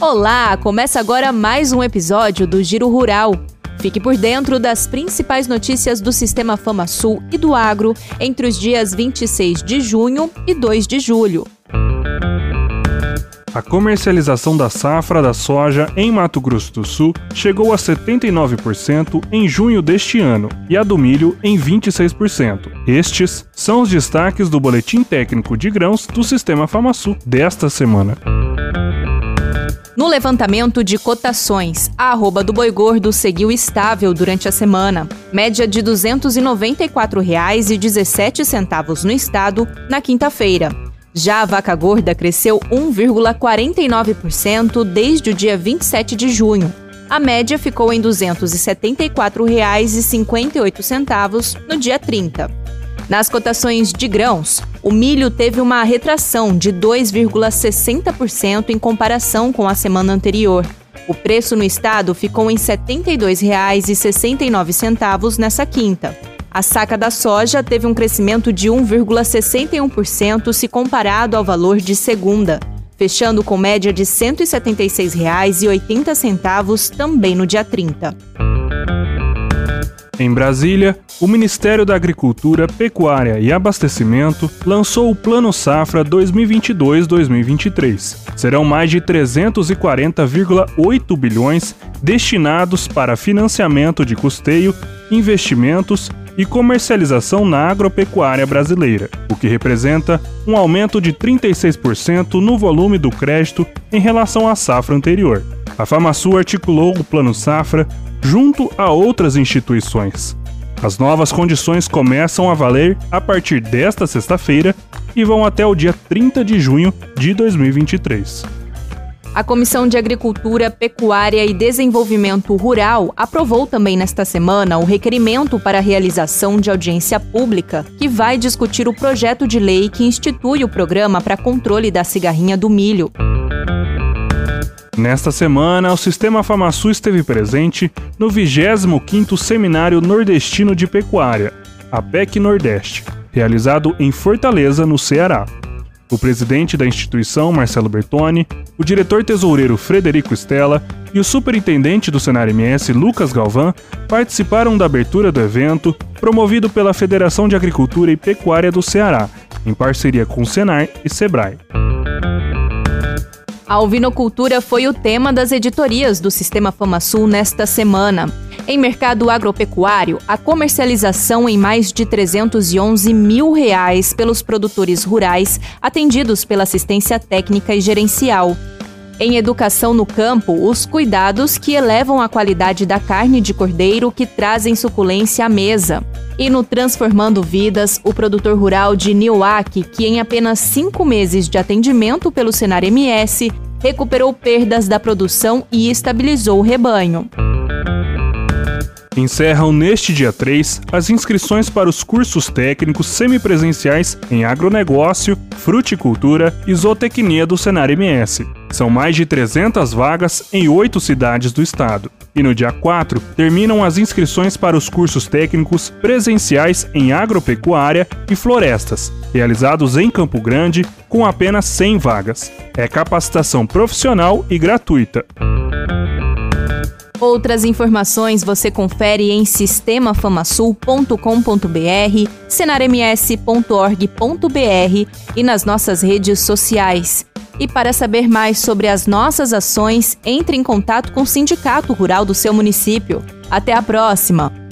Olá, começa agora mais um episódio do Giro Rural. Fique por dentro das principais notícias do Sistema Fama Sul e do agro entre os dias 26 de junho e 2 de julho. A comercialização da safra da soja em Mato Grosso do Sul chegou a 79% em junho deste ano e a do milho em 26%. Estes são os destaques do Boletim Técnico de Grãos do Sistema FamaSul desta semana. No levantamento de cotações, a arroba do boi gordo seguiu estável durante a semana, média de R$ 294,17 no estado na quinta-feira. Já a vaca gorda cresceu 1,49% desde o dia 27 de junho. A média ficou em R$ 274,58 no dia 30. Nas cotações de grãos, o milho teve uma retração de 2,60% em comparação com a semana anterior. O preço no estado ficou em R$ 72,69 nessa quinta. A saca da soja teve um crescimento de 1,61% se comparado ao valor de segunda, fechando com média de R$ 176,80 também no dia 30. Em Brasília, o Ministério da Agricultura, Pecuária e Abastecimento lançou o Plano Safra 2022-2023. Serão mais de 340,8 bilhões destinados para financiamento de custeio, investimentos e comercialização na agropecuária brasileira, o que representa um aumento de 36% no volume do crédito em relação à safra anterior. A FamaSul articulou o Plano Safra junto a outras instituições. As novas condições começam a valer a partir desta sexta-feira e vão até o dia 30 de junho de 2023. A Comissão de Agricultura, Pecuária e Desenvolvimento Rural aprovou também nesta semana o requerimento para a realização de audiência pública, que vai discutir o projeto de lei que institui o programa para controle da cigarrinha do milho. Nesta semana, o Sistema FamaSul esteve presente no 25º Seminário Nordestino de Pecuária, a PEC Nordeste, realizado em Fortaleza, no Ceará. O presidente da instituição, Marcelo Bertoni, o diretor tesoureiro Frederico Stella e o superintendente do Senar MS, Lucas Galvão, participaram da abertura do evento, promovido pela Federação de Agricultura e Pecuária do Ceará, em parceria com o Senar e Sebrae. A alvinocultura foi o tema das editorias do Sistema FamaSul nesta semana. Em mercado agropecuário, a comercialização em mais de 311 mil reais pelos produtores rurais atendidos pela assistência técnica e gerencial. Em educação no campo, os cuidados que elevam a qualidade da carne de cordeiro que trazem suculência à mesa. E no Transformando Vidas, o produtor rural de Niuac, que em apenas cinco meses de atendimento pelo Senar MS, recuperou perdas da produção e estabilizou o rebanho. Encerram neste dia 3 as inscrições para os cursos técnicos semipresenciais em agronegócio, fruticultura e zootecnia do Senar MS. São mais de 300 vagas em oito cidades do estado. E no dia 4, terminam as inscrições para os cursos técnicos presenciais em agropecuária e florestas, realizados em Campo Grande, com apenas 100 vagas. É capacitação profissional e gratuita. Outras informações você confere em sistemafamasul.com.br, senarms.org.br e nas nossas redes sociais. E para saber mais sobre as nossas ações, entre em contato com o Sindicato Rural do seu município. Até a próxima!